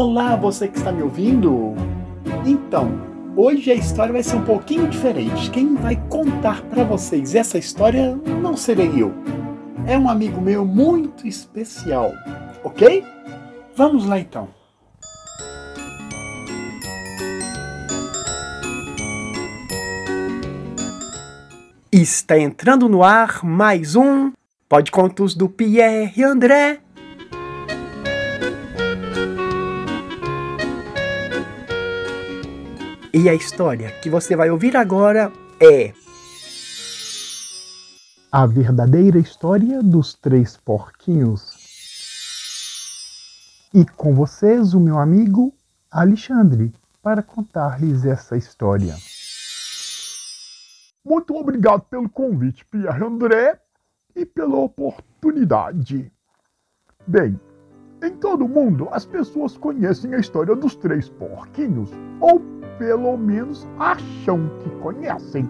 Olá, você que está me ouvindo? Então, hoje a história vai ser um pouquinho diferente. Quem vai contar para vocês essa história não serei eu. É um amigo meu muito especial, ok? Vamos lá então. Está entrando no ar mais um Pode Contos do Pierre André. E a história que você vai ouvir agora é A verdadeira história dos três porquinhos. E com vocês, o meu amigo Alexandre, para contar-lhes essa história. Muito obrigado pelo convite, Pierre André, e pela oportunidade. Bem, em todo o mundo as pessoas conhecem a história dos três porquinhos, ou pelo menos acham que conhecem.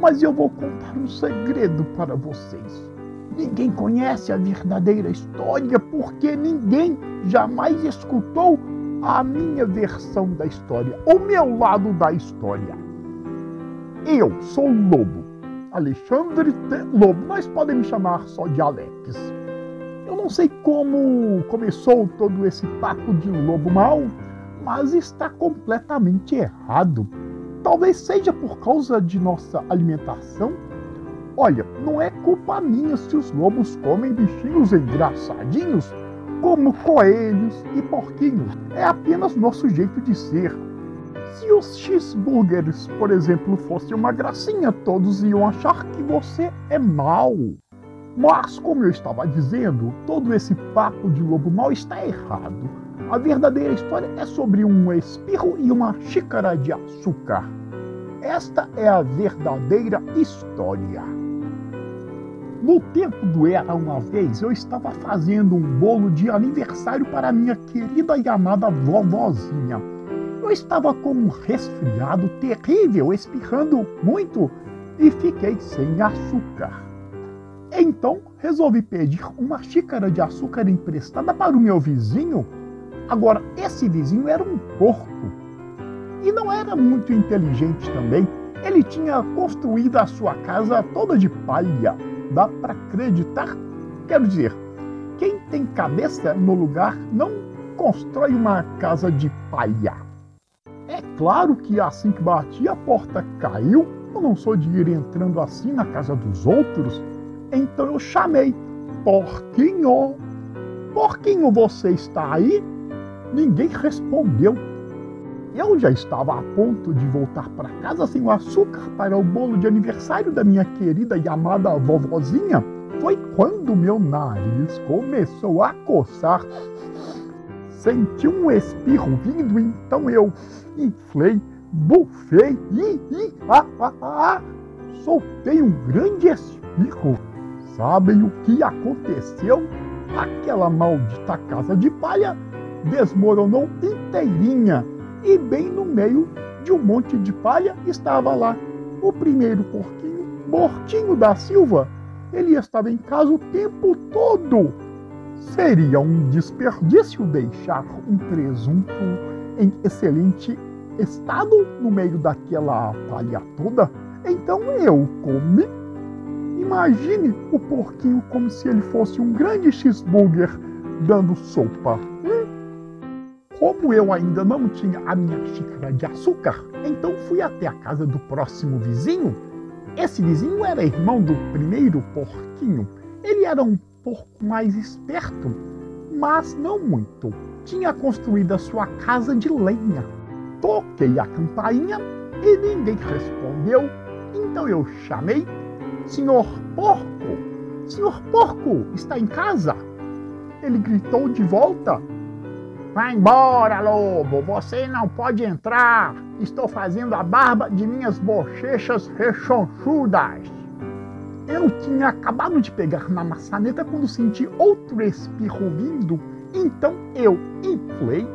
Mas eu vou contar um segredo para vocês. Ninguém conhece a verdadeira história porque ninguém jamais escutou a minha versão da história, o meu lado da história. Eu sou o Lobo, Alexandre. Lobo, mas podem me chamar só de Alex. Eu não sei como começou todo esse papo de lobo mal, mas está completamente errado. Talvez seja por causa de nossa alimentação. Olha, não é culpa minha se os lobos comem bichinhos engraçadinhos, como coelhos e porquinhos. É apenas nosso jeito de ser. Se os cheeseburgers, por exemplo, fossem uma gracinha, todos iam achar que você é mau. Mas, como eu estava dizendo, todo esse papo de lobo mau está errado. A verdadeira história é sobre um espirro e uma xícara de açúcar. Esta é a verdadeira história. No tempo do Era uma vez, eu estava fazendo um bolo de aniversário para minha querida e amada vovozinha. Eu estava com um resfriado terrível, espirrando muito e fiquei sem açúcar. Então resolvi pedir uma xícara de açúcar emprestada para o meu vizinho. Agora, esse vizinho era um porco e não era muito inteligente também. Ele tinha construído a sua casa toda de palha. Dá para acreditar? Quero dizer, quem tem cabeça no lugar não constrói uma casa de palha. É claro que assim que bati a porta caiu. Eu não sou de ir entrando assim na casa dos outros. Então eu chamei: Porquinho! Porquinho, você está aí? Ninguém respondeu. Eu já estava a ponto de voltar para casa sem o açúcar para o bolo de aniversário da minha querida e amada vovozinha. Foi quando meu nariz começou a coçar Senti um espirro vindo, então eu inflei, bufei e, ah, ah, ah, soltei um grande espirro. Sabem o que aconteceu? Aquela maldita casa de palha desmoronou inteirinha e bem no meio de um monte de palha estava lá o primeiro porquinho, Mortinho da Silva. Ele estava em casa o tempo todo Seria um desperdício deixar um presunto em excelente estado no meio daquela palha toda. Então eu comi. Imagine o porquinho como se ele fosse um grande cheeseburger dando sopa. Como eu ainda não tinha a minha xícara de açúcar, então fui até a casa do próximo vizinho. Esse vizinho era irmão do primeiro porquinho. Ele era um pouco mais esperto, mas não muito. Tinha construído a sua casa de lenha. Toquei a campainha e ninguém respondeu. Então eu chamei: Senhor Porco, Senhor Porco, está em casa? Ele gritou de volta: Vai embora, lobo, você não pode entrar. Estou fazendo a barba de minhas bochechas rechonchudas. Eu tinha acabado de pegar na maçaneta quando senti outro espirro vindo. Então eu inflei,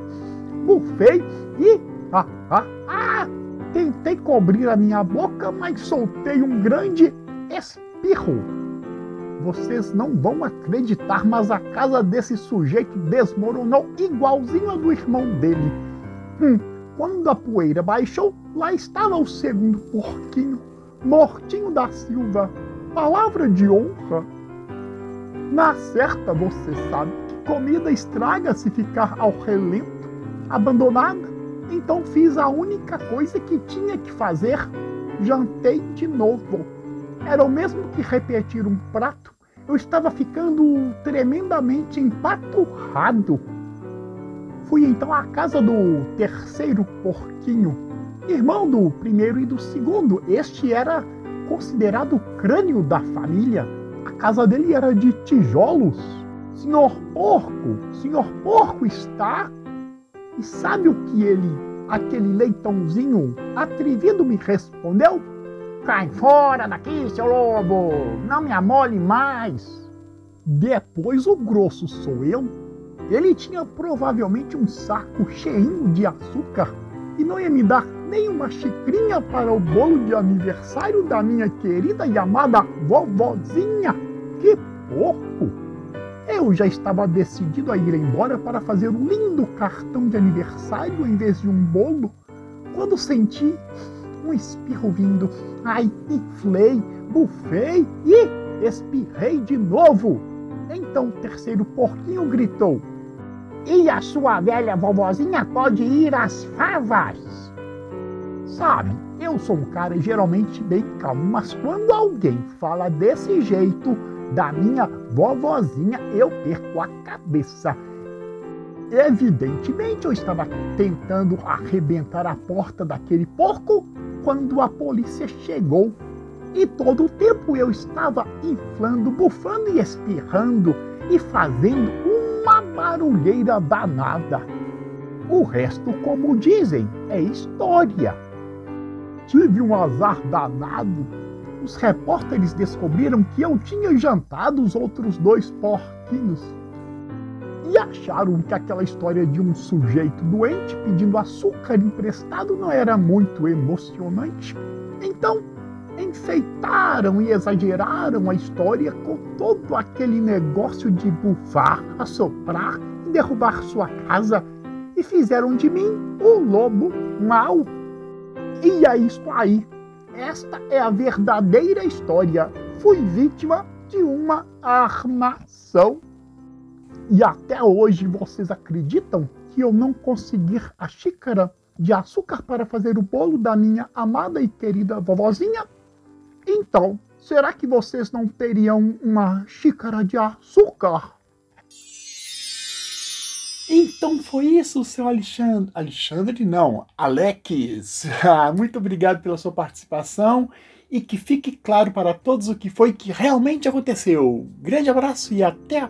bufei e. Ah, ah, ah! Tentei cobrir a minha boca, mas soltei um grande espirro. Vocês não vão acreditar, mas a casa desse sujeito desmoronou igualzinho a do irmão dele. Hum, quando a poeira baixou, lá estava o segundo porquinho, mortinho da Silva. Palavra de honra. Na certa, você sabe que comida estraga se ficar ao relento, abandonada. Então fiz a única coisa que tinha que fazer: jantei de novo. Era o mesmo que repetir um prato. Eu estava ficando tremendamente empaturrado. Fui então à casa do terceiro porquinho, irmão do primeiro e do segundo. Este era considerado o crânio da família. A casa dele era de tijolos. Senhor porco, senhor porco está. E sabe o que ele, aquele leitãozinho atrevido, me respondeu? Cai fora daqui, seu lobo! Não me amole mais! Depois o grosso sou eu. Ele tinha provavelmente um saco cheio de açúcar e não ia me dar nem uma xicrinha para o bolo de aniversário da minha querida e amada vovozinha. Que porco! Eu já estava decidido a ir embora para fazer um lindo cartão de aniversário em vez de um bolo, quando senti um espirro vindo. Ai, inflei, bufei e espirrei de novo. Então o terceiro porquinho gritou: E a sua velha vovozinha pode ir às favas? Sabe, eu sou um cara geralmente bem calmo, mas quando alguém fala desse jeito da minha vovozinha, eu perco a cabeça. Evidentemente, eu estava tentando arrebentar a porta daquele porco quando a polícia chegou. E todo o tempo eu estava inflando, bufando e espirrando e fazendo uma barulheira danada. O resto, como dizem, é história. Tive um azar danado. Os repórteres descobriram que eu tinha jantado os outros dois porquinhos e acharam que aquela história de um sujeito doente pedindo açúcar emprestado não era muito emocionante. Então, enfeitaram e exageraram a história com todo aquele negócio de bufar, assoprar e derrubar sua casa e fizeram de mim o lobo mau. E é isso aí. Esta é a verdadeira história. Fui vítima de uma armação. E até hoje vocês acreditam que eu não consegui a xícara de açúcar para fazer o bolo da minha amada e querida vovozinha? Então, será que vocês não teriam uma xícara de açúcar? Então foi isso, seu Alexandre. Alexandre, não, Alex. Muito obrigado pela sua participação e que fique claro para todos o que foi que realmente aconteceu. Grande abraço e até a